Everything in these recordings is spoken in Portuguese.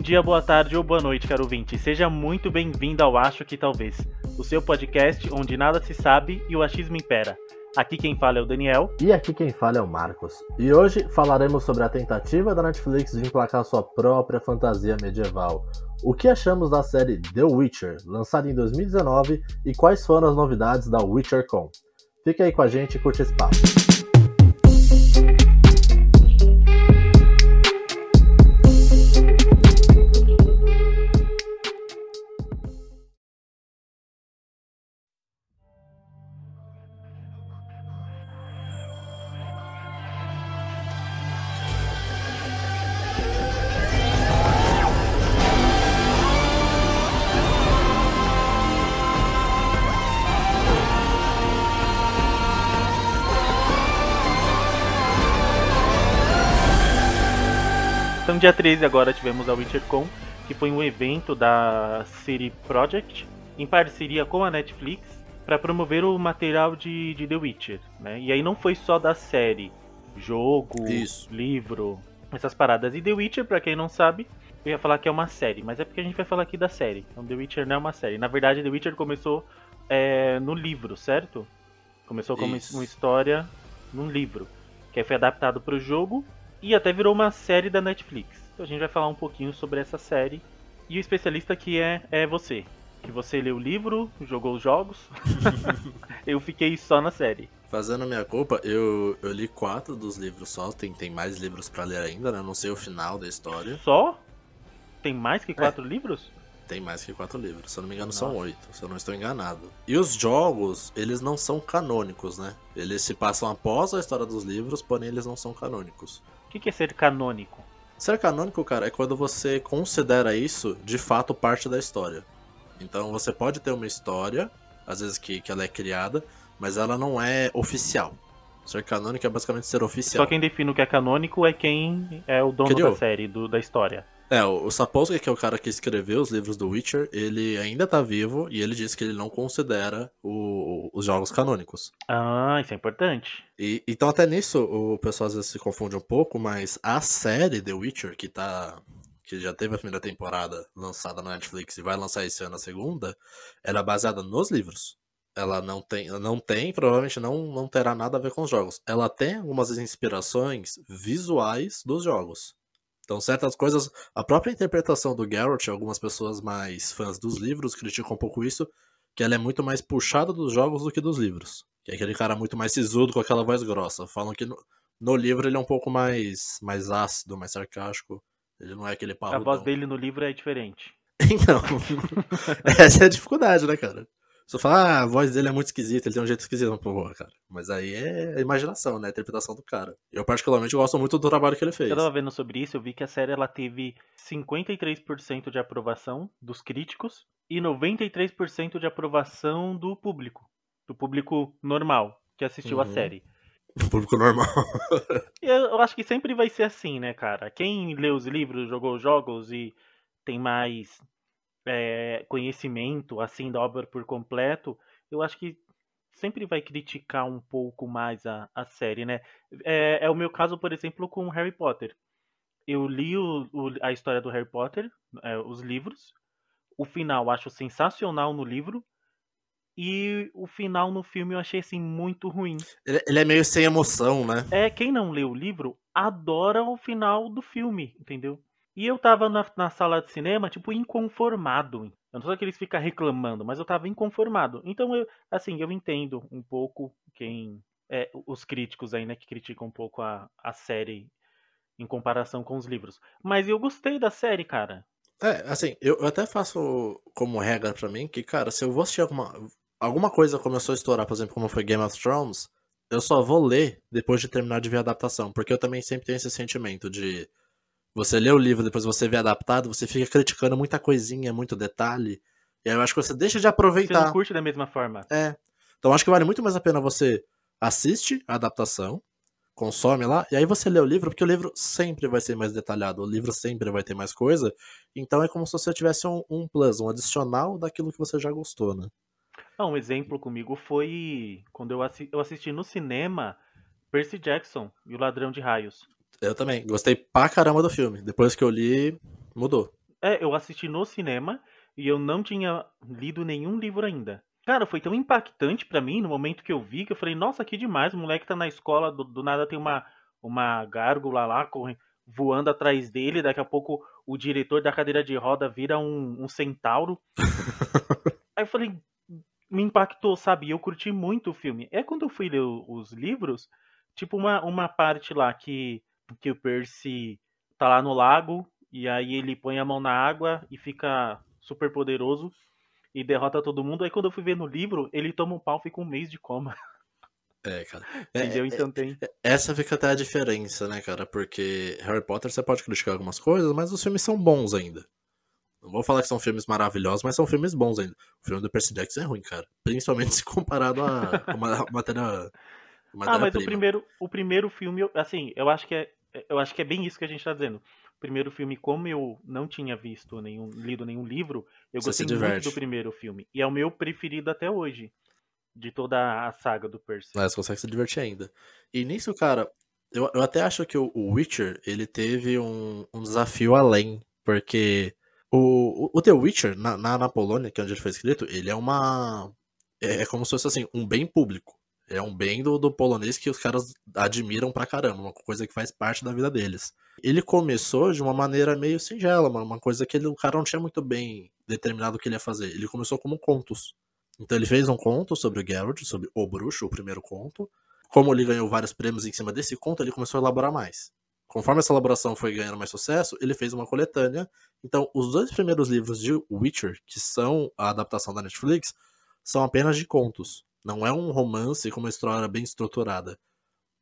dia, boa tarde ou boa noite, caro ouvinte. Seja muito bem-vindo ao Acho que Talvez, o seu podcast onde nada se sabe e o achismo impera. Aqui quem fala é o Daniel. E aqui quem fala é o Marcos. E hoje falaremos sobre a tentativa da Netflix de emplacar sua própria fantasia medieval. O que achamos da série The Witcher, lançada em 2019, e quais foram as novidades da WitcherCon. Fica aí com a gente e curte esse papo. Então, dia 13 agora tivemos a WitcherCon, que foi um evento da City Project, em parceria com a Netflix, para promover o material de, de The Witcher. Né? E aí não foi só da série, jogo, Isso. livro, essas paradas. E The Witcher, pra quem não sabe, eu ia falar que é uma série, mas é porque a gente vai falar aqui da série. Então The Witcher não é uma série. Na verdade, The Witcher começou é, no livro, certo? Começou como Isso. uma história num livro, que foi adaptado pro jogo e até virou uma série da Netflix. Então a gente vai falar um pouquinho sobre essa série. E o especialista que é, é você. Que você leu o livro, jogou os jogos. eu fiquei só na série. Fazendo a minha culpa, eu, eu li quatro dos livros só, tem, tem mais livros pra ler ainda, né? Não sei o final da história. Só? Tem mais que quatro livros? Tem mais que quatro livros, se eu não me engano Nossa. são oito, se eu não estou enganado. E os jogos, eles não são canônicos, né? Eles se passam após a história dos livros, porém eles não são canônicos. O que que é ser canônico? Ser canônico, cara, é quando você considera isso de fato parte da história. Então você pode ter uma história, às vezes que, que ela é criada, mas ela não é oficial. Ser canônico é basicamente ser oficial. Só quem define o que é canônico é quem é o dono Criou. da série, do- da história. É, o Sapolsky, que é o cara que escreveu os livros do Witcher, ele ainda tá vivo e ele diz que ele não considera o- os jogos canônicos. Ah, isso é importante. E, então até nisso o pessoal às vezes se confunde um pouco, mas a série The Witcher, que tá. que já teve a primeira temporada lançada na Netflix e vai lançar esse ano a segunda, ela é baseada nos livros. Ela não tem, não tem, provavelmente não, não terá nada a ver com os jogos. Ela tem algumas inspirações visuais dos jogos. Então, certas coisas, a própria interpretação do Geralt, algumas pessoas mais fãs dos livros criticam um pouco isso, que ela é muito mais puxada dos jogos do que dos livros. Que é aquele cara muito mais sisudo com aquela voz grossa. Falam que no, no livro ele é um pouco mais, mais ácido, mais sarcástico. Ele não é aquele A parrudão. voz dele no livro é diferente. Então, essa é a dificuldade, né, cara? Você fala, ah, a voz dele é muito esquisita, ele tem um jeito esquisito, porra, cara. Mas aí é a imaginação, né? A interpretação do cara. Eu, particularmente, gosto muito do trabalho que ele fez. Eu tava vendo sobre isso, eu vi que a série ela teve 53% de aprovação dos críticos e 93% de aprovação do público. Do público normal que assistiu a Uhum. série. Público normal. Eu, eu acho que sempre vai ser assim, né, cara? Quem lê os livros, jogou os jogos e tem mais é, conhecimento, assim, da obra por completo, eu acho que sempre vai criticar um pouco mais a, a série, né? É, é o meu caso, por exemplo, com Harry Potter. Eu li o- o- a história do Harry Potter, é, os livros. O final eu acho sensacional no livro. E o final no filme eu achei, assim, muito ruim. Ele, ele é meio sem emoção, né? É, quem não leu o livro adora o final do filme, entendeu? E eu tava na, na sala de cinema, tipo, inconformado. Eu não sou aqueles que ficam reclamando, mas eu tava inconformado. Então, eu, assim, eu entendo um pouco quem. é, os críticos aí, né, que criticam um pouco a, a série em comparação com os livros. Mas eu gostei da série, cara. É, assim, eu, eu até faço como regra pra mim que, cara, se eu vou assistir alguma, alguma coisa começou a estourar, por exemplo, como foi Game of Thrones, eu só vou ler depois de terminar de ver a adaptação. Porque eu também sempre tenho esse sentimento de você lê o livro, depois você vê adaptado, você fica criticando muita coisinha, muito detalhe. E aí eu acho que você deixa de Você não aproveitar. curte da mesma forma. É. Então eu acho que vale muito mais a pena você assiste a adaptação, consome lá, e aí você lê o livro, porque o livro sempre vai ser mais detalhado, o livro sempre vai ter mais coisa. Então é como se você tivesse um, um plus, um adicional daquilo que você já gostou, né? Ah, um exemplo comigo foi quando eu, assi- eu assisti no cinema Percy Jackson e o Ladrão de Raios. Eu também. Gostei pra caramba do filme. Depois que eu li, mudou. É, eu assisti no cinema e eu não tinha lido nenhum livro ainda. Cara, foi tão impactante para mim no momento que eu vi que eu falei, nossa, que demais, o moleque tá na escola, do, do nada tem uma, uma gárgula lá correndo, voando atrás dele, daqui a pouco o diretor da cadeira de roda vira um, um centauro. Aí eu falei, me impactou, sabe? Eu curti muito o filme. É quando eu fui ler os livros, tipo uma, uma parte lá que, que o Percy tá lá no lago e aí ele põe a mão na água e fica super poderoso e derrota todo mundo. Aí quando eu fui ver no livro, ele toma um pau e fica um mês de coma. É, cara. Entendeu? É, então tem. é, essa fica até a diferença, né, cara? Porque Harry Potter você pode criticar algumas coisas, mas os filmes são bons ainda. Não vou falar que são filmes maravilhosos, mas são filmes bons ainda. O filme do Percy Jackson é ruim, cara. Principalmente se comparado a uma matéria. ah, mas o primeiro, o primeiro filme, assim, eu acho que é, eu acho que é bem isso que a gente tá dizendo. O primeiro filme, como eu não tinha visto nenhum, lido nenhum livro, eu Você gostei muito do primeiro filme. E é o meu preferido até hoje. De toda a saga do Percy. Mas consegue se divertir ainda. E nisso, cara, eu, eu até acho que o o Witcher, ele teve um, um desafio além. Porque o, o- o The Witcher, na, na, na Polônia, que é onde ele foi escrito, ele é uma. É, é como se fosse assim, um bem público. É um bem do, do polonês que os caras admiram pra caramba, uma coisa que faz parte da vida deles. Ele começou de uma maneira meio singela, uma, coisa que ele, o cara não tinha muito bem determinado o que ele ia fazer. Ele começou como contos. Então ele fez um conto sobre o Geralt, sobre o bruxo, o primeiro conto. Como ele ganhou vários prêmios em cima desse conto, ele começou a elaborar mais. Conforme essa elaboração foi ganhando mais sucesso, ele fez uma coletânea. Então, os dois primeiros livros de Witcher, que são a adaptação da Netflix, são apenas de contos. Não é um romance com uma história bem estruturada.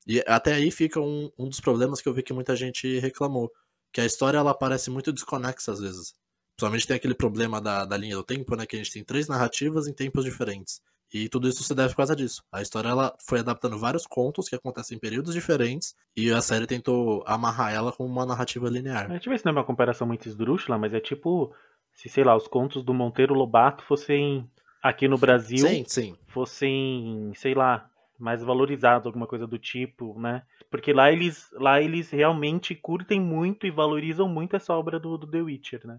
E até aí fica um, um dos problemas que eu vi que muita gente reclamou. Que a história ela parece muito desconexa às vezes. Principalmente tem aquele problema da, da linha do tempo, né? Que a gente tem três narrativas em tempos diferentes. E tudo isso se deve por causa disso. A história ela foi adaptando vários contos que acontecem em períodos diferentes e a série tentou amarrar ela com uma narrativa linear. A gente vê se não é uma comparação muito esdrúxula, mas é tipo se, sei lá, os contos do Monteiro Lobato fossem aqui no Brasil, Sim, sim. fossem, sei lá, mais valorizados, alguma coisa do tipo, né? Porque lá eles, lá eles realmente curtem muito e valorizam muito essa obra do, do The Witcher, né?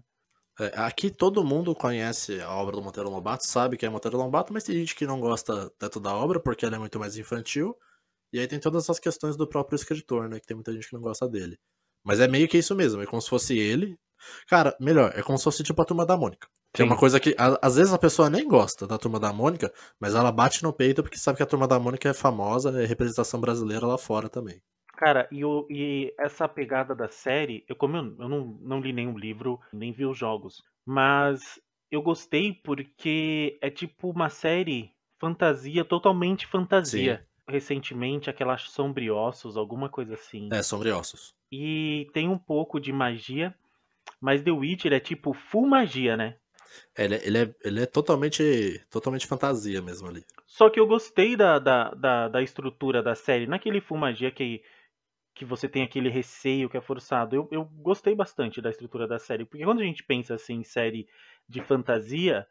É, aqui todo mundo conhece a obra do Monteiro Lobato, sabe que é Monteiro Lobato, mas tem gente que não gosta tanto da obra porque ela é muito mais infantil. E aí tem todas as questões do próprio escritor, né? Que tem muita gente que não gosta dele. Mas é meio que isso mesmo, é como se fosse ele. Cara, melhor, é como se fosse tipo a turma da Mônica. Que é Sim. uma coisa que a- às vezes a pessoa nem gosta da turma da Mônica, mas ela bate no peito porque sabe que a turma da Mônica é famosa, é representação brasileira lá fora também. Cara, e, o, e essa pegada da série, eu como eu, eu não, não li nenhum livro, nem vi os jogos, mas eu gostei porque é tipo uma série fantasia, totalmente fantasia. Recentemente, aquelas sombriossos, alguma coisa assim. É, sombriossos. E tem um pouco de magia, mas The Witcher é tipo full magia, né? É, Ele, é- ele é, ele é totalmente, totalmente fantasia mesmo ali. Só que eu gostei da, da, da, da estrutura da série. Naquele full magia que, que você tem aquele receio que é forçado. Eu, eu gostei bastante da estrutura da série. Porque quando a gente pensa assim em série de fantasia,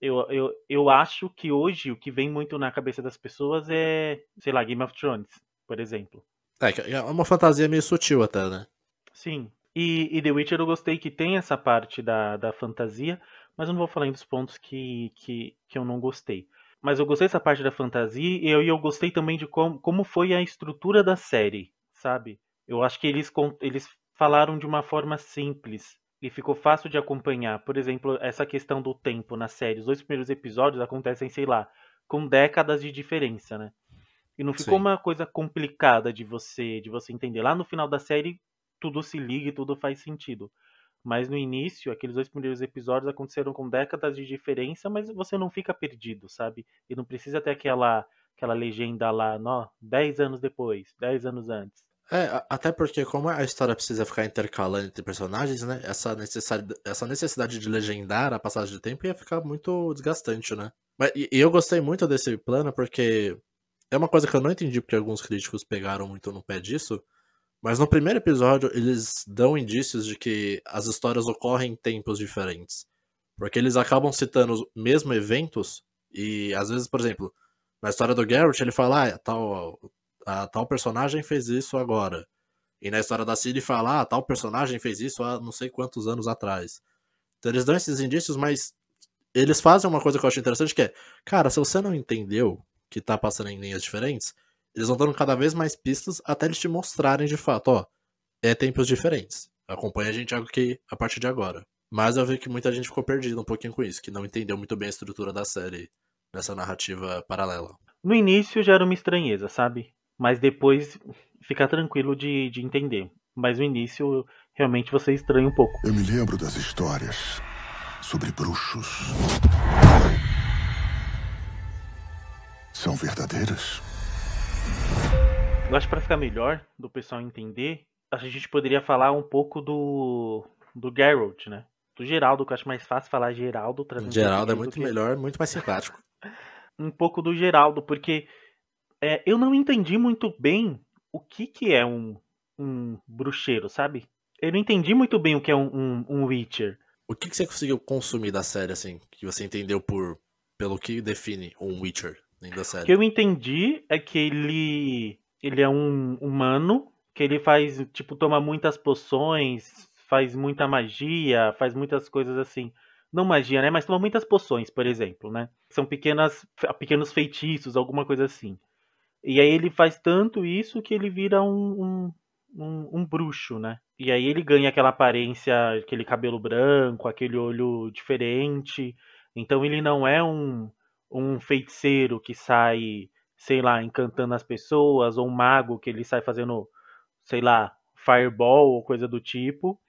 eu, eu, eu acho que hoje o que vem muito na cabeça das pessoas é, sei lá, Game of Thrones, por exemplo. É, é uma fantasia meio sutil até, né? Sim. E, e The Witcher eu gostei que tem essa parte da, da fantasia, mas eu não vou falar em dos pontos que, que, que eu não gostei. Mas eu gostei dessa parte da fantasia e eu, eu gostei também de como, como foi a estrutura da série, sabe? Eu acho que eles, eles falaram de uma forma simples e ficou fácil de acompanhar. Por exemplo, essa questão do tempo na série. Os dois primeiros episódios acontecem, sei lá, com décadas de diferença, né? E não ficou Sim. uma coisa complicada de você de você entender. Lá no final da série tudo se liga e tudo faz sentido. Mas no início, aqueles dois primeiros episódios aconteceram com décadas de diferença, mas você não fica perdido, sabe? E não precisa ter aquela, aquela legenda lá, nó, 10 anos depois, 10 anos antes. É, até porque como a história precisa ficar intercalando entre personagens, né? Essa necessidade, essa necessidade de legendar a passagem de tempo ia ficar muito desgastante, né? Mas, e eu gostei muito desse plano porque é uma coisa que eu não entendi porque alguns críticos pegaram muito no pé disso. Mas no primeiro episódio eles dão indícios de que as histórias ocorrem em tempos diferentes. Porque eles acabam citando os mesmos eventos e às vezes, por exemplo, na história do Garrett ele fala, ah, tal, a tal personagem fez isso agora. E na história da Ciri fala, ah, tal personagem fez isso há não sei quantos anos atrás. Então eles dão esses indícios, mas eles fazem uma coisa que eu acho interessante, que é, cara, se você não entendeu que tá passando em linhas diferentes, eles vão dando cada vez mais pistas até eles te mostrarem de fato, ó, é tempos diferentes. Acompanha a gente aqui a partir de agora. Mas eu vi que muita gente ficou perdida um pouquinho com isso, que não entendeu muito bem a estrutura da série nessa narrativa paralela. No início já era uma estranheza, sabe? Mas depois fica tranquilo de, de entender. Mas no início realmente você estranha um pouco. Eu me lembro das histórias sobre bruxos. São verdadeiras? Eu acho que para ficar melhor do pessoal entender, a gente poderia falar um pouco do do Geralt, né? Do Geraldo, que eu acho mais fácil falar Geraldo. Geraldo é muito que- melhor, muito mais simpático. um pouco do Geraldo, porque é, eu não entendi muito bem o que, que é um, um bruxeiro, sabe? Eu não entendi muito bem o que é um, um, um Witcher. O que, que você conseguiu consumir da série, assim, que você entendeu por pelo que define um Witcher O que eu entendi é que ele, ele é um humano, que ele faz, tipo, toma muitas poções, faz muita magia, faz muitas coisas assim. Não magia, né? Mas toma muitas poções, por exemplo, né? São pequenas, pequenos feitiços, alguma coisa assim. E aí ele faz tanto isso que ele vira um, um, um, um bruxo, né? E aí ele ganha aquela aparência, aquele cabelo branco, aquele olho diferente. Então ele não é um, um feiticeiro que sai, sei lá, encantando as pessoas, ou um mago que ele sai fazendo, sei lá, fireball ou coisa do tipo.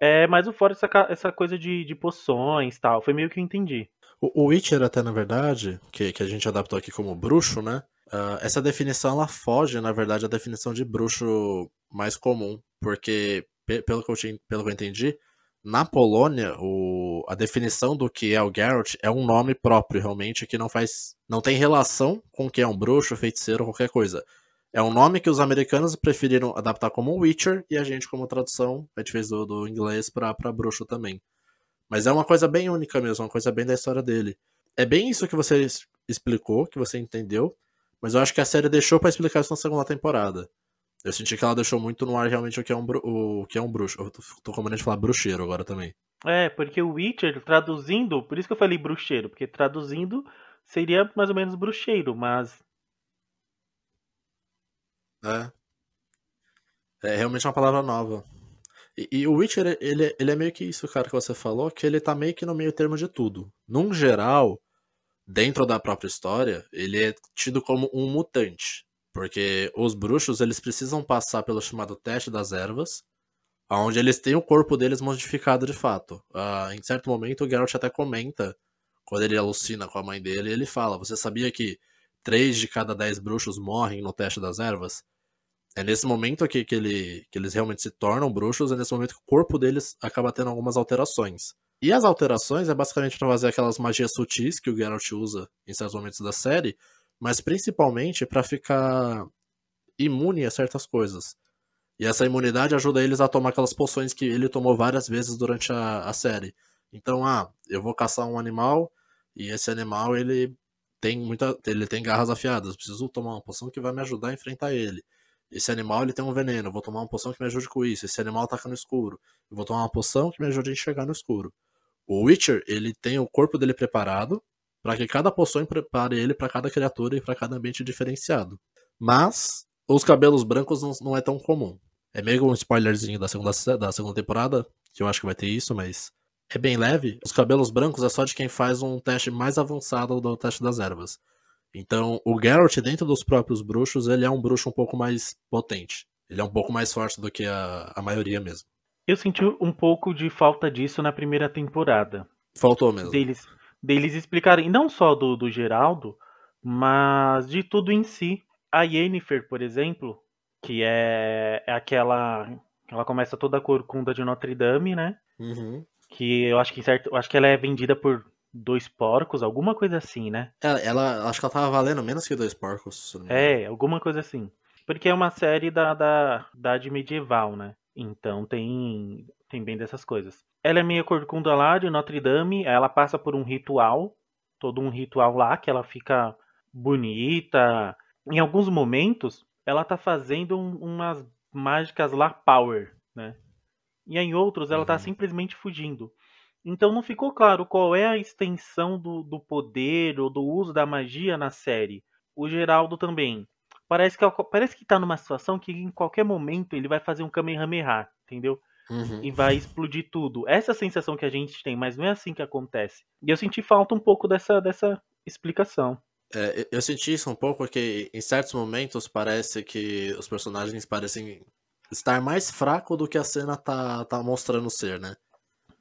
É, mas o fora essa, essa coisa de, de poções tal. Foi meio que eu entendi. O, o Witcher, até na verdade, que, que a gente adaptou aqui como bruxo, né? ah, essa definição ela foge, na verdade, à definição de bruxo mais comum. Porque, pe- pelo que eu, pelo que eu entendi, na Polônia, o, a definição do que é o Geralt é um nome próprio, realmente, que não faz. não tem relação com o que é um bruxo, feiticeiro, qualquer coisa. É um nome que os americanos preferiram adaptar como Witcher e a gente, como tradução, a gente fez do, do inglês pra bruxo também. Mas é uma coisa bem única mesmo, uma coisa bem da história dele. É bem isso que você explicou, que você entendeu, mas eu acho que a série deixou pra explicar isso na segunda temporada. Eu senti que ela deixou muito no ar realmente o que é um, bru- o que é um bruxo. Eu tô, tô com de falar bruxeiro agora também. É, porque o Witcher, traduzindo, por isso que eu falei bruxeiro, porque traduzindo seria mais ou menos bruxeiro, mas É. É realmente uma palavra nova. E, e o Witcher, ele, ele é meio que isso, cara, que você falou, que ele tá meio que no meio termo de tudo. Num geral, dentro da própria história, ele é tido como um mutante. Porque os bruxos, eles precisam passar pelo chamado teste das ervas, onde eles têm o corpo deles modificado de fato. Ah, em certo momento, o Geralt até comenta, quando ele alucina com a mãe dele, ele fala, você sabia que três de cada dez bruxos morrem no teste das ervas? É nesse momento que, que, ele, que eles realmente se tornam bruxos, é nesse momento que o corpo deles acaba tendo algumas alterações. E as alterações é basicamente para fazer aquelas magias sutis que o Geralt usa em certos momentos da série, mas principalmente para ficar imune a certas coisas. E essa imunidade ajuda eles a tomar aquelas poções que ele tomou várias vezes durante a, a série. Então, ah, eu vou caçar um animal e esse animal ele tem muita, ele tem garras afiadas. Preciso tomar uma poção que vai me ajudar a enfrentar ele. Esse animal ele tem um veneno, vou tomar uma poção que me ajude com isso. Esse animal ataca no escuro, eu vou tomar uma poção que me ajude a enxergar no escuro. O Witcher, ele tem o corpo dele preparado para que cada poção prepare ele para cada criatura e para cada ambiente diferenciado. Mas os cabelos brancos não, não é tão comum. É meio um spoilerzinho da segunda, se- da segunda temporada, que eu acho que vai ter isso, mas é bem leve. Os cabelos brancos é só de quem faz um teste mais avançado do teste das ervas. Então, o Geralt, dentro dos próprios bruxos, ele é um bruxo um pouco mais potente. Ele é um pouco mais forte do que a, a maioria mesmo. eu senti um pouco de falta disso na primeira temporada. Faltou mesmo. Deles, deles explicarem, não só do, do Geraldo, mas de tudo em si. A Yennefer, por exemplo, que é, é aquela. Ela começa toda a corcunda de Notre Dame, né? Uhum. Que eu acho que certo, eu acho que ela é vendida por dois porcos, alguma coisa assim, né? Ela, ela- acho que ela tava valendo menos que dois porcos. É, alguma coisa assim. Porque é uma série da, da, da idade medieval, né? Então tem, tem bem dessas coisas. Ela é meio corcunda lá de Notre Dame, ela passa por um ritual, todo um ritual lá, que ela fica bonita. Em alguns momentos, ela tá fazendo um- umas mágicas lá power, né? E em outros, ela tá Uhum. simplesmente fugindo. Então não ficou claro qual é a extensão do, do poder ou do uso da magia na série. O Geraldo também. Parece que, parece que tá numa situação que em qualquer momento ele vai fazer um Kamehameha, entendeu? Uhum. E vai explodir tudo. Essa sensação que a gente tem, mas não é assim que acontece. E eu senti falta um pouco dessa, dessa explicação. É, eu senti isso um pouco porque em certos momentos parece que os personagens parecem estar mais fraco do que a cena tá, tá mostrando ser, né?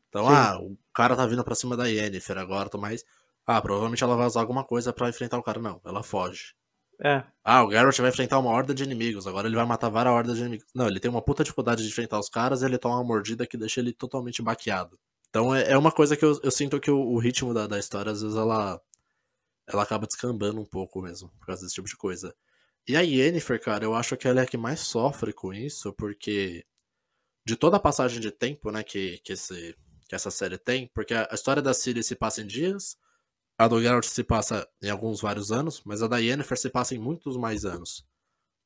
Então, Sim. ah, o cara tá vindo pra cima da Yennefer agora, tô mais. Ah, provavelmente ela vai usar alguma coisa para enfrentar o cara. Não, ela foge. É. Ah, o Garrett vai enfrentar uma horda de inimigos, agora ele vai matar várias hordas de inimigos. Não, ele tem uma puta dificuldade de enfrentar os caras e ele toma uma mordida que deixa ele totalmente baqueado. Então é, é uma coisa que eu, eu sinto que o, o ritmo da, da, história, às vezes, ela, ela acaba descambando um pouco mesmo, por causa desse tipo de coisa. E a Yennefer, cara, eu acho que ela é a que mais sofre com isso, porque de toda a passagem de tempo, né, que, que, esse, que essa série tem, porque a, a história da Ciri se passa em dias, a do Geralt se passa em alguns vários anos, mas a da Yennefer se passa em muitos mais anos.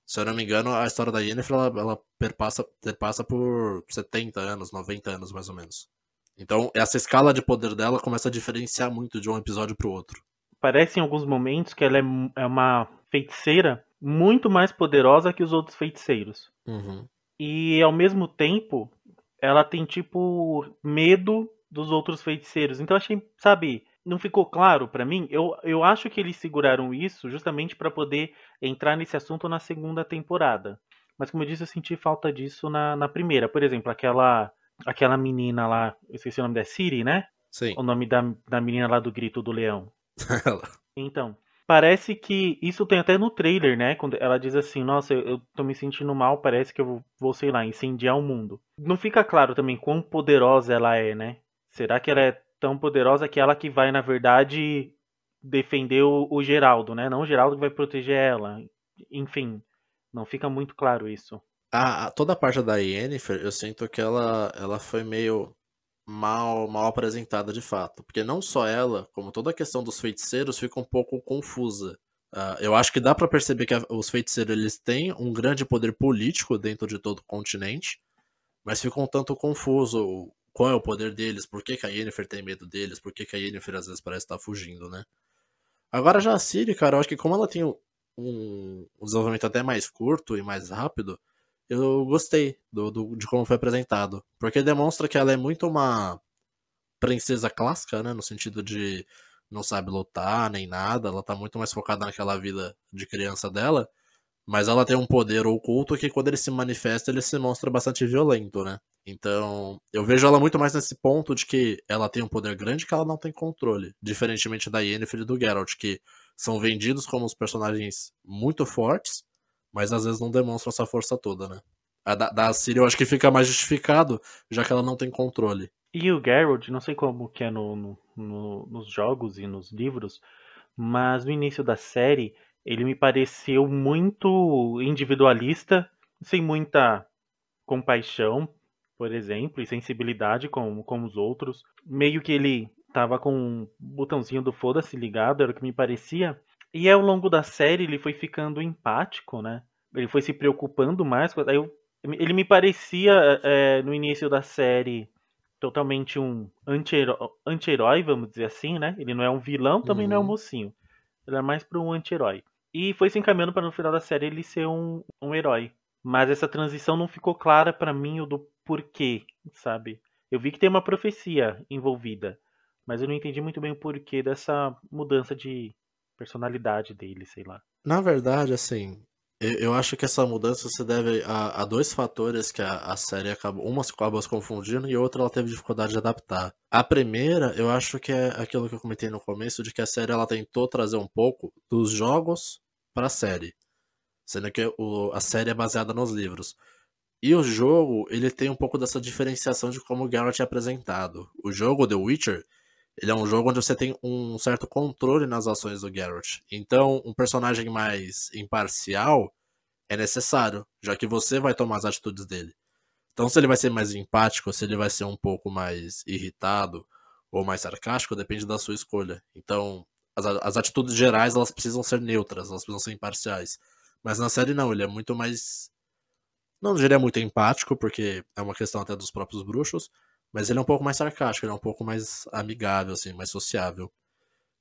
Se eu não me engano, a história da Yennefer ela, ela perpassa, perpassa por 70 anos, 90 anos mais ou menos. Então, essa escala de poder dela começa a diferenciar muito de um episódio para o outro. Parece em alguns momentos que ela é, é uma feiticeira muito mais poderosa que os outros feiticeiros. Uhum. E ao mesmo tempo, ela tem tipo medo dos outros feiticeiros. Então achei, sabe, não ficou claro para mim. Eu, eu acho que eles seguraram isso justamente para poder entrar nesse assunto na segunda temporada. Mas como eu disse, eu senti falta disso na, na primeira. Por exemplo, aquela aquela menina lá, eu esqueci o nome da Siri, né? Sim. O nome da, da menina lá do Grito do Leão. então, parece que isso tem até no trailer, né? Quando ela diz assim, nossa, eu, eu tô me sentindo mal, parece que eu vou, vou, sei lá, incendiar o mundo. Não fica claro também quão poderosa ela é, né? Será que ela é tão poderosa que ela que vai, na verdade, defender o, o Geraldo, né? Não o Geraldo que vai proteger ela. Enfim, não fica muito claro isso. Ah, toda a parte da Yennefer, eu sinto que ela, ela foi meio mal, mal apresentada de fato. Porque não só ela, como toda a questão dos feiticeiros fica um pouco confusa. Uh, eu acho que dá para perceber que a, os feiticeiros eles têm um grande poder político dentro de todo o continente, mas fica um tanto confuso qual é o poder deles, por que, que a Yennefer tem medo deles, por que, que a Yennefer às vezes parece estar fugindo, né? Agora já a Ciri, cara, eu acho que como ela tem um, um desenvolvimento até mais curto e mais rápido, eu gostei do, do, de como foi apresentado. Porque demonstra que ela é muito uma princesa clássica, né? No sentido de não sabe lutar nem nada, ela tá muito mais focada naquela vida de criança dela. Mas ela tem um poder oculto que quando ele se manifesta, ele se mostra bastante violento, né? Então, eu vejo ela muito mais nesse ponto de que ela tem um poder grande que ela não tem controle. Diferentemente da Yennefer e do Geralt, que são vendidos como os personagens muito fortes, mas às vezes não demonstram essa força toda, né? A da, da Ciri eu acho que fica mais justificado, já que ela não tem controle. E o Geralt, não sei como que é no, no, no, nos jogos e nos livros, mas no início da série ele me pareceu muito individualista, sem muita compaixão, por exemplo, e sensibilidade com, com os outros. Meio que ele tava com um botãozinho do foda-se ligado, era o que me parecia. E ao longo da série ele foi ficando empático, né? Ele foi se preocupando mais. Aí eu, ele me parecia, é, no início da série, totalmente um anti-herói, anti vamos dizer assim, né? Ele não é um vilão, também uhum. não é um uhum. mocinho. Ele é mais para um anti-herói. E foi se encaminhando para no final da série ele ser um, um herói. Mas essa transição não ficou clara para mim o do porquê, sabe? Eu vi que tem uma profecia envolvida, mas eu não entendi muito bem o porquê dessa mudança de personalidade dele, sei lá. Na verdade, assim, eu acho que essa mudança se deve a, a dois fatores que a, a, série acabou. Uma acabou se confundindo e outra ela teve dificuldade de adaptar. A primeira, eu acho que é aquilo que eu comentei no começo, de que a série ela tentou trazer um pouco dos jogos para a série. Sendo que o, a série é baseada nos livros. E o jogo, ele tem um pouco dessa diferenciação de como o Geralt é apresentado. O jogo The Witcher, ele é um jogo onde você tem um certo controle nas ações do Geralt. Então, um personagem mais imparcial é necessário, já que você vai tomar as atitudes dele. Então, se ele vai ser mais empático, se ele vai ser um pouco mais irritado ou mais sarcástico, depende da sua escolha. Então, as, as atitudes gerais, elas precisam ser neutras, elas precisam ser imparciais. Mas na série não, ele é muito mais não diria muito empático, porque é uma questão até dos próprios bruxos, Mas ele é um pouco mais sarcástico, ele é um pouco mais amigável, assim, mais sociável.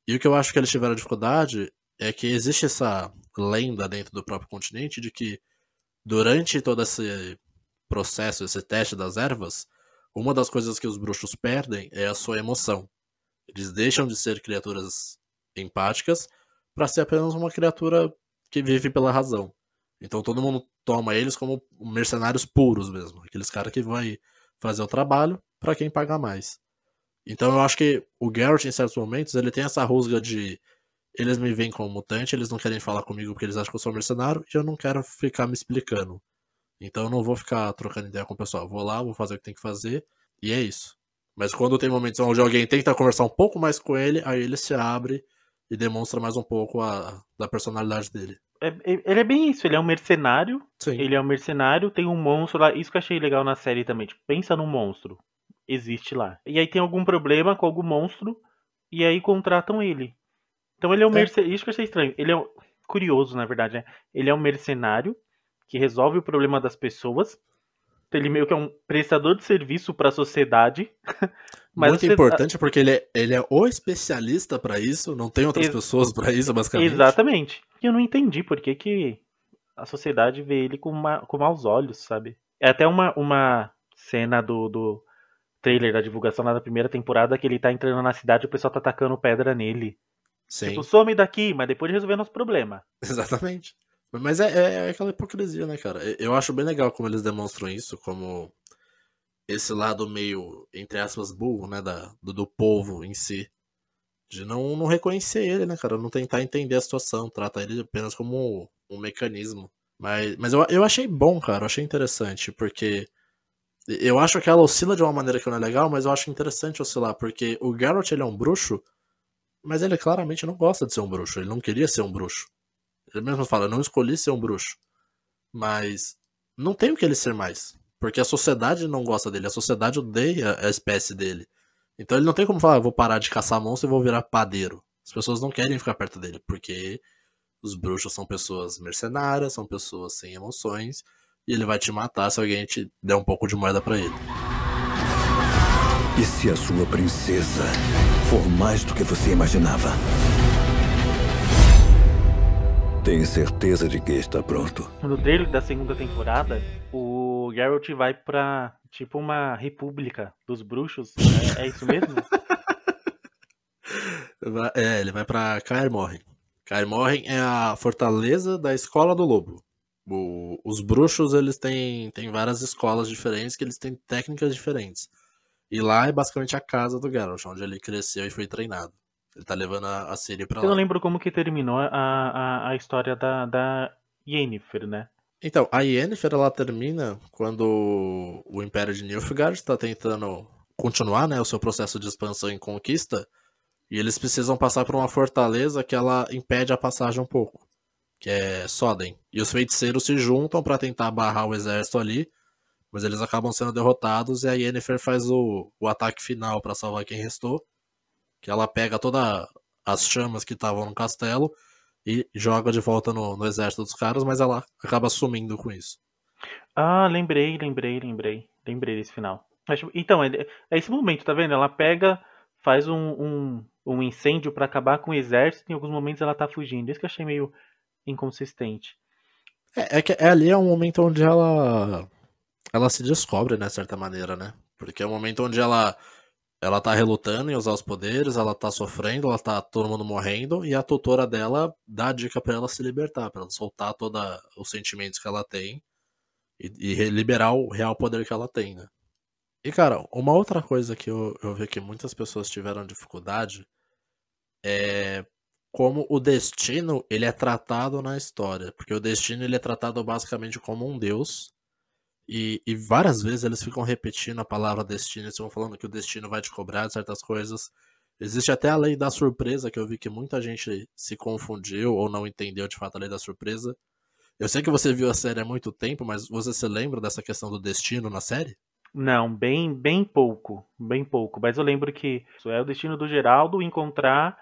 E o que eu acho que eles tiveram dificuldade é que existe essa lenda dentro do próprio continente de que durante todo esse processo, esse teste das ervas, uma das coisas que os bruxos perdem é a sua emoção. Eles deixam de ser criaturas empáticas para ser apenas uma criatura que vive pela razão. Então todo mundo toma eles como mercenários puros mesmo, aqueles caras que vão fazer o trabalho para quem paga mais. Então eu acho que o Garrett em certos momentos ele tem essa rusga de eles me veem como mutante, eles não querem falar comigo porque eles acham que eu sou mercenário e eu não quero ficar me explicando. Então eu não vou ficar trocando ideia com o pessoal. Vou lá, vou fazer o que tem que fazer e é isso. Mas quando tem momentos onde alguém tenta conversar um pouco mais com ele, aí ele se abre e demonstra mais um pouco a, da personalidade dele. É, é, ele é bem isso, ele é um mercenário. Sim. Ele é um mercenário, tem um monstro lá. Isso que eu achei legal na série também. Tipo, pensa num monstro. Existe lá. E aí tem algum problema com algum monstro. E aí contratam ele. Então ele é um é. mercenário. Isso que eu achei estranho. Ele é um... curioso, na verdade, né? Ele é um mercenário que resolve o problema das pessoas. Ele meio que é um prestador de serviço para a sociedade. Mas Muito você... importante porque ele é, ele é o especialista para isso, não tem outras Ex pessoas para isso, basicamente. Exatamente. E eu não entendi por que, que a sociedade vê ele com, uma, com maus olhos, sabe? É até uma, uma cena do, do trailer da divulgação lá da primeira temporada que ele tá entrando na cidade e o pessoal tá atacando pedra nele. Sim. Tipo, some daqui, mas depois de resolver nosso problema. Exatamente. Mas é, é, é, aquela hipocrisia, né, cara? Eu acho bem legal como eles demonstram isso, como esse lado meio, entre aspas, burro, né, da, do, do povo em si. De não, não reconhecer ele, né, cara? Não tentar entender a situação, trata ele apenas como um, um mecanismo. Mas, mas eu, eu achei bom, cara, eu achei interessante, porque eu acho que ela oscila de uma maneira que não é legal, mas eu acho interessante oscilar, porque o Garrett ele é um bruxo, mas ele claramente não gosta de ser um bruxo, ele não queria ser um bruxo. Ele mesmo fala, não escolhi ser um bruxo. Mas não tem o que ele ser mais. Porque a sociedade não gosta dele, a sociedade odeia a espécie dele. Então ele não tem como falar, vou parar de caçar monstro e vou virar padeiro. As pessoas não querem ficar perto dele, porque os bruxos são pessoas mercenárias, são pessoas sem emoções, e ele vai te matar se alguém te der um pouco de moeda para ele. E se a sua princesa for mais do que você imaginava? Tenho certeza de que está pronto. No trailer da segunda temporada, o Geralt vai pra tipo uma república dos bruxos. É, é isso mesmo? é, ele vai pra Kaer Morhen. Kaer Morhen é a fortaleza da Escola do Lobo. O, os bruxos, eles têm, têm várias escolas diferentes, que eles têm técnicas diferentes. E lá é basicamente a casa do Geralt, onde ele cresceu e foi treinado. Ele tá levando a, a Ciri pra lá. Eu não lembro como que terminou a, a, a história da, da Yennefer, né? Então, a Yennefer, ela termina quando o Império de Nilfgaard está tentando continuar né, o seu processo de expansão e conquista, e eles precisam passar por uma fortaleza que ela impede a passagem um pouco, que é Soden. E os feiticeiros se juntam para tentar barrar o exército ali, mas eles acabam sendo derrotados e a Yennefer faz o, o ataque final para salvar quem restou que ela pega todas as chamas que estavam no castelo e joga de volta no, no, exército dos caras, mas ela acaba sumindo com isso. Ah, lembrei, lembrei, lembrei. Lembrei desse final. Então, é, esse momento, tá vendo? Ela pega, faz um, um, um incêndio para acabar com o exército e em alguns momentos ela tá fugindo. Isso que eu achei meio inconsistente. É, é que é, ali é um momento onde ela ela se descobre, né, de certa maneira, né? Porque é um momento onde ela ela tá relutando em usar os poderes, ela tá sofrendo, ela tá todo mundo morrendo, e a tutora dela dá a dica para ela se libertar, para ela soltar todos os sentimentos que ela tem e, e, liberar o real poder que ela tem, né? E cara, uma outra coisa que eu, eu vi que muitas pessoas tiveram dificuldade é como o destino ele é tratado na história, porque o destino ele é tratado basicamente como um deus e, e, várias vezes eles ficam repetindo a palavra destino, eles vão falando que o destino vai te cobrar de certas coisas. Existe até a lei da surpresa, que eu vi que muita gente se confundiu ou não entendeu de fato a lei da surpresa. Eu sei que você viu a série há muito tempo, mas você se lembra dessa questão do destino na série? Não, bem, bem pouco, bem pouco. Mas eu lembro que isso é o destino do Geraldo encontrar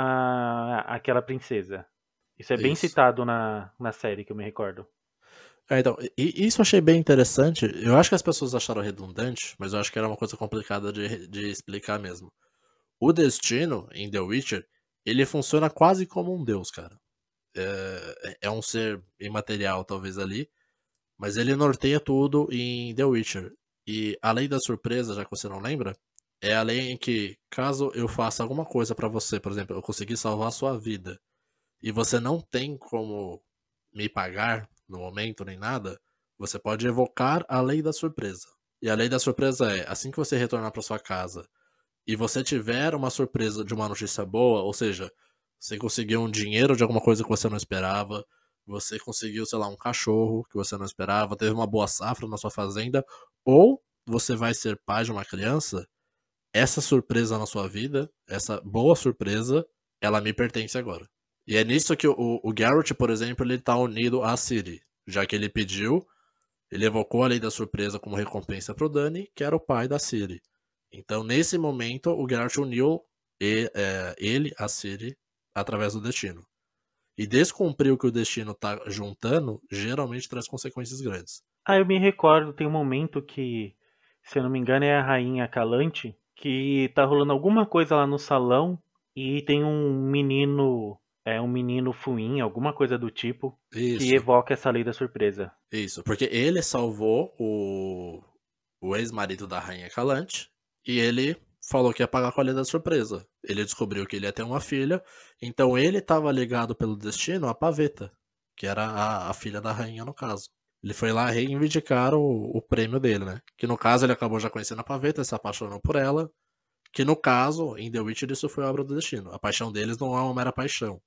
a, aquela princesa. Isso é bem citado na, na série, que eu me recordo. É, então, e- isso eu achei bem interessante. Eu acho que as pessoas acharam redundante, mas eu acho que era uma coisa complicada de, de explicar mesmo. O destino em The Witcher, ele funciona quase como um deus, cara. É, é um ser imaterial, talvez ali, mas ele norteia tudo em The Witcher. E a lei da surpresa, já que você não lembra, é a lei em que, caso eu faça alguma coisa pra você, por exemplo, eu conseguir salvar a sua vida, e você não tem como me pagar no momento nem nada, você pode evocar a lei da surpresa. E a lei da surpresa é, assim que você retornar para sua casa e você tiver uma surpresa de uma notícia boa, ou seja, você conseguiu um dinheiro de alguma coisa que você não esperava, você conseguiu, sei lá, um cachorro que você não esperava, teve uma boa safra na sua fazenda, ou você vai ser pai de uma criança, essa surpresa na sua vida, essa boa surpresa, ela me pertence agora. E é nisso que o, o Garrett, por exemplo, ele tá unido a Ciri, já que ele pediu, ele evocou a lei da surpresa como recompensa pro Dani, que era o pai da Ciri. Então, nesse momento, o Geralt uniu e- é, ele a Ciri através do destino. E descumprir o que o destino tá juntando, geralmente traz consequências grandes. Ah, eu me recordo, tem um momento que, se eu não me engano, é a rainha Calante, que tá rolando alguma coisa lá no salão e tem um menino, é um menino fuim, alguma coisa do tipo, Isso, que evoca essa lei da surpresa. isso. Porque ele salvou o, o ex-marido da rainha Calante e ele falou que ia pagar com a lei da surpresa. Ele descobriu que ele ia ter uma filha, então ele estava ligado pelo destino a Paveta, que era a, a filha da rainha no caso. Ele foi lá reivindicar o, o prêmio dele, né? Que no caso ele acabou já conhecendo a Paveta, se apaixonou por ela. Que no caso, em The Witcher, isso foi obra do destino. A paixão deles não é uma mera paixão,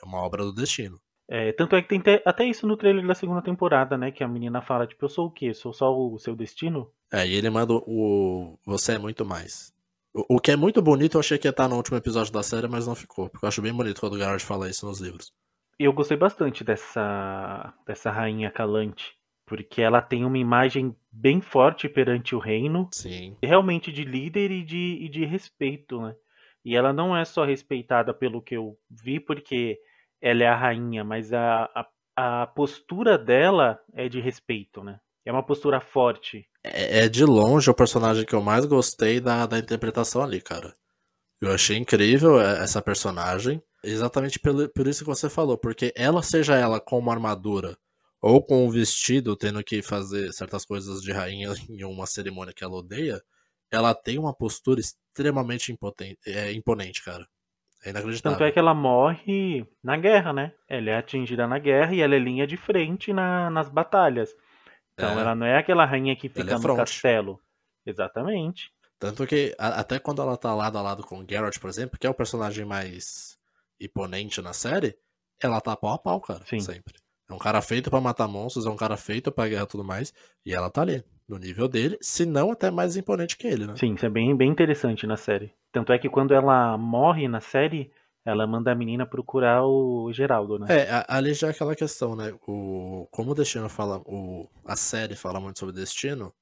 é uma obra do destino. É, tanto é que tem te- até isso no trailer da segunda temporada, né? Que a menina fala, tipo, eu sou o quê? Sou só o seu destino? É, e ele manda o Você é muito mais. O, o que é muito bonito, eu achei que ia estar no último episódio da série, mas não ficou. Porque eu acho bem bonito quando o Geralt fala isso nos livros. Eu gostei bastante dessa, dessa rainha Calante, porque ela tem uma imagem bem forte perante o reino, Sim. realmente de líder e de, e de respeito, né? E ela não é só respeitada pelo que eu vi, porque ela é a rainha, mas a, a, a postura dela é de respeito, né? É uma postura forte. É, é de longe o personagem que eu mais gostei da, da interpretação ali, cara. Eu achei incrível é, essa personagem, exatamente pelo, por isso que você falou, porque ela, seja ela com uma armadura ou com um vestido, tendo que fazer certas coisas de rainha em uma cerimônia que ela odeia, ela tem uma postura extremamente impotente, é, imponente, cara. É inacreditável. Tanto é que ela morre na guerra, né? Ela é atingida na guerra e ela é linha de frente na- nas batalhas. Então É. ela não é aquela rainha que Ela fica é no castelo. Exatamente. Tanto que a- até quando ela tá lado a lado com o Geralt, por exemplo, que é o personagem mais imponente na série, ela tá pau a pau, cara. Sim. Sempre. É um cara feito pra matar monstros, é um cara feito pra guerra e tudo mais. E ela tá ali, no nível dele, se não até mais imponente que ele, né? Sim, isso é bem, bem interessante na série. Tanto é que quando ela morre na série, ela manda a menina procurar o Geraldo, né? É, ali já é aquela questão, né? O, como o Destino fala, o, a série fala muito sobre Destino,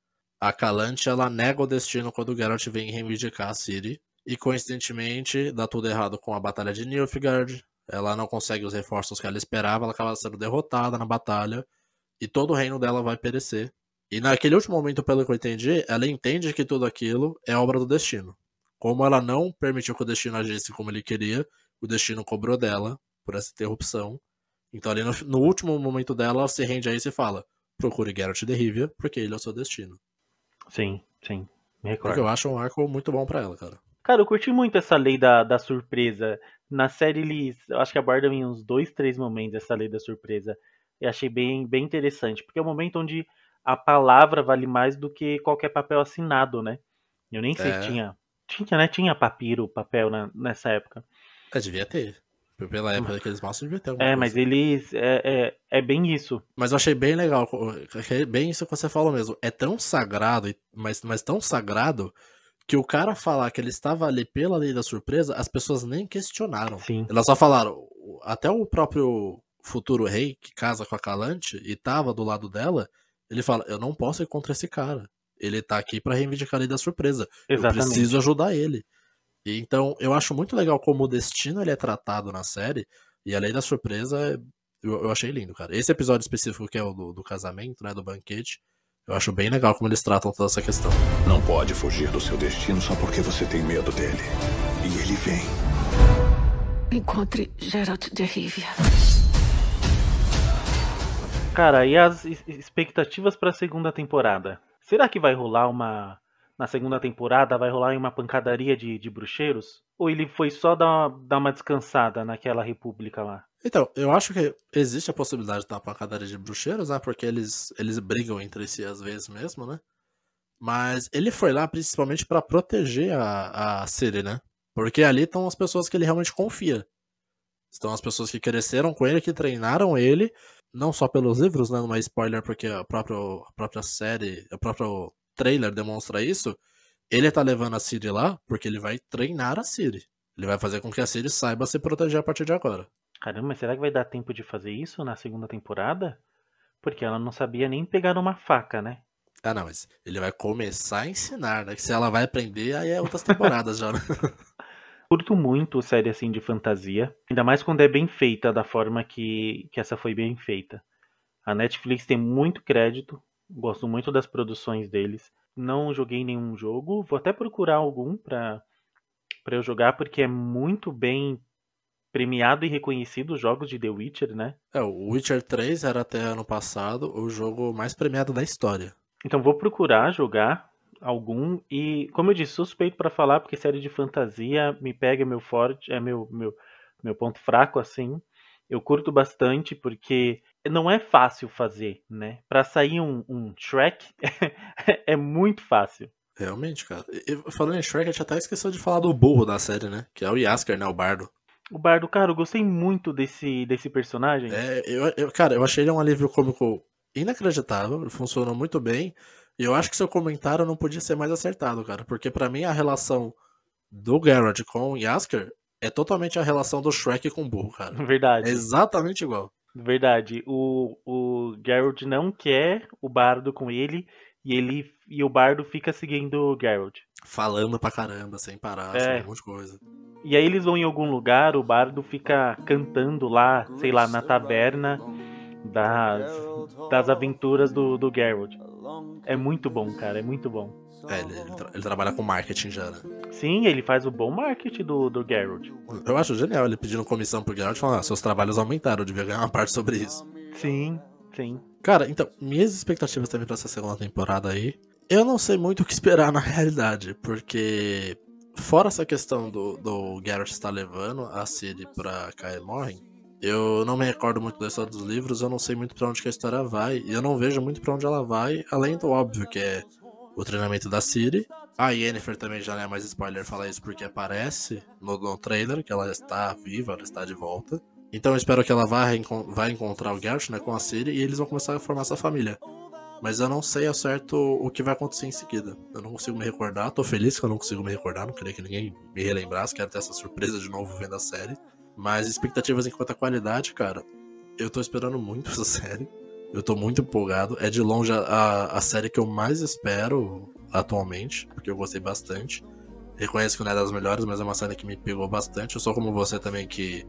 a Calante ela nega o Destino quando o Geralt vem reivindicar a Ciri. E coincidentemente, dá tudo errado com a Batalha de Nilfgaard. Ela não consegue os reforços que ela esperava, ela acaba sendo derrotada na batalha. E todo o reino dela vai perecer. E naquele último momento, pelo que eu entendi, ela entende que tudo aquilo é obra do Destino. Como ela não permitiu que o Destino agisse como ele queria, o Destino cobrou dela por essa interrupção. Então, ali no, no último momento dela, ela se rende a isso e fala: procure Geralt de Rivia, porque ele é o seu destino. Sim, sim. Me Porque recordo. eu acho um arco muito bom pra ela, cara. Cara, eu curti muito essa lei da, da surpresa. Na série eles, eu acho que abordam em uns dois, três momentos essa lei da surpresa. E achei bem, bem interessante, porque é um momento onde a palavra vale mais do que qualquer papel assinado, né? Eu nem sei É. se tinha. Tinha, né? Tinha papiro, papel na- nessa época. É, devia ter. Pela época daqueles mostram, devia ter alguma É, coisa. mas eles. É, é, é bem isso. Mas eu achei bem legal, é bem isso que você falou mesmo. É tão sagrado, mas, mas tão sagrado, que o cara falar que ele estava ali pela lei da surpresa, as pessoas nem questionaram. Sim. Elas só falaram, até o próprio futuro rei, que casa com a Calante e tava do lado dela, ele fala, eu não posso ir contra esse cara. Ele tá aqui pra reivindicar a lei da surpresa. Eu Exatamente. preciso ajudar ele. E então, eu acho muito legal como o destino ele é tratado na série, e a lei da surpresa Eu, eu achei lindo, cara. Esse episódio específico que é o do, do casamento, né? Do banquete. Eu acho bem legal como eles tratam toda essa questão. Não pode fugir do seu destino só porque você tem medo dele. E ele vem. Encontre Geralt de Rivia. Cara, e as expectativas pra segunda temporada? Será que vai rolar uma. Na segunda temporada vai rolar uma pancadaria de, de bruxeiros? Ou ele foi só dar, dar uma descansada naquela república lá? Então, eu acho que existe a possibilidade de uma pancadaria de bruxeiros, né? Porque eles, eles brigam entre si às vezes mesmo, né? Mas ele foi lá principalmente pra proteger a, a Ciri, né? Porque ali estão as pessoas que ele realmente confia. Estão as pessoas que cresceram com ele, que treinaram ele, não só pelos livros, né? Não é spoiler porque a própria, a própria série, o próprio trailer demonstra isso. Ele tá levando a Ciri lá porque ele vai treinar a Ciri. Ele vai fazer com que a Ciri saiba se proteger a partir de agora. Caramba, mas será que vai dar tempo de fazer isso na segunda temporada? Porque ela não sabia nem pegar uma faca, né? Ah, não, mas ele vai começar a ensinar, né? Que se ela vai aprender, aí é outras temporadas já, né? Curto muito série assim de fantasia, ainda mais quando é bem feita da forma que, que essa foi bem feita. A Netflix tem muito crédito, gosto muito das produções deles. Não joguei nenhum jogo, vou até procurar algum pra, pra eu jogar, porque é muito bem premiado e reconhecido os jogos de The Witcher, né? É, o Witcher 3 era até ano passado o jogo mais premiado da história. Então vou procurar jogar algum e, como eu disse, suspeito pra falar porque série de fantasia me pega meu forte, é meu meu meu ponto fraco assim. Eu curto bastante porque não é fácil fazer, né? Pra sair um, um Shrek é muito fácil. Realmente, cara. E falando em Shrek, a gente até esqueceu de falar do burro da série, né? Que é o Yasker, né? O bardo. O Bardo, cara, eu gostei muito desse desse personagem. É, eu, eu- cara, eu achei ele um alívio cômico inacreditável, funcionou muito bem. E eu acho que seu comentário não podia ser mais acertado, cara. Porque pra mim a relação do Garrett com o Yasker é totalmente a relação do Shrek com o burro, cara. É Verdade. exatamente igual. Verdade. O, o Geralt não quer o Bardo com ele e ele e o Bardo fica seguindo o Geralt. Falando pra caramba, sem parar, É. sobre um monte de coisa. E aí eles vão em algum lugar, o bardo fica cantando lá, sei lá, na taberna das, das aventuras do, do Geralt. É muito bom, cara, é muito bom. É, ele, ele tra- ele trabalha com marketing já, né? Sim, ele faz o bom marketing do, do Geralt. Eu acho genial ele pedindo comissão pro Geralt e falando, ah, seus trabalhos aumentaram, eu devia ganhar uma parte sobre isso. Sim, sim. Cara, então, minhas expectativas também pra essa segunda temporada aí, eu não sei muito o que esperar na realidade, porque fora essa questão do, do Geralt estar levando a Ciri pra Kaer Morhen, eu não me recordo muito da história dos livros, eu não sei muito pra onde a história vai, e eu não vejo muito pra onde ela vai, além do óbvio que é o treinamento da Ciri. A Yennefer também já não é mais spoiler falar isso porque aparece no, no trailer que ela está viva, ela está de volta. Então eu espero que ela vá, vá encontrar o Geralt né, com a Ciri e eles vão começar a formar essa família. Mas eu não sei ao certo o que vai acontecer em seguida. Eu não consigo me recordar. Tô feliz que eu não consigo me recordar. Não queria que ninguém me relembrasse. Quero ter essa surpresa de novo vendo a série. Mas expectativas enquanto a qualidade, cara. Eu tô esperando muito essa série. Eu tô muito empolgado. É de longe a, a série que eu mais espero atualmente. Porque eu gostei bastante. Reconheço que não é das melhores, mas é uma série que me pegou bastante. Eu sou como você também que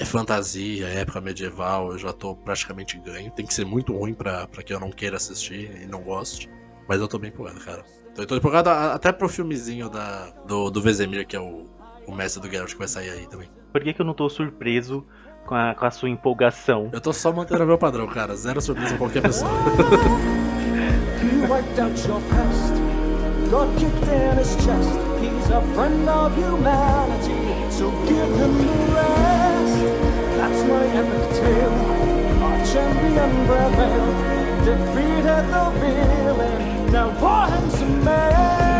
é fantasia, é época medieval, eu já tô praticamente ganho. Tem que ser muito ruim pra, pra que eu não queira assistir e não goste. Mas eu tô bem empolgado, cara. Tô, tô empolgado a- até pro filmezinho da, do, do Vezemir, que é o, o mestre do Geralt, que vai sair aí também. Por que, que eu não tô surpreso com a, com a sua empolgação? Eu tô só mantendo o meu padrão, cara. Zero surpresa com qualquer pessoa. He wiped out your past. God kicked in his chest. He's a friend of humanity, so give him the rest. That's my epic tale. Our champion prevailed, defeated the villain. Now poor handsome man.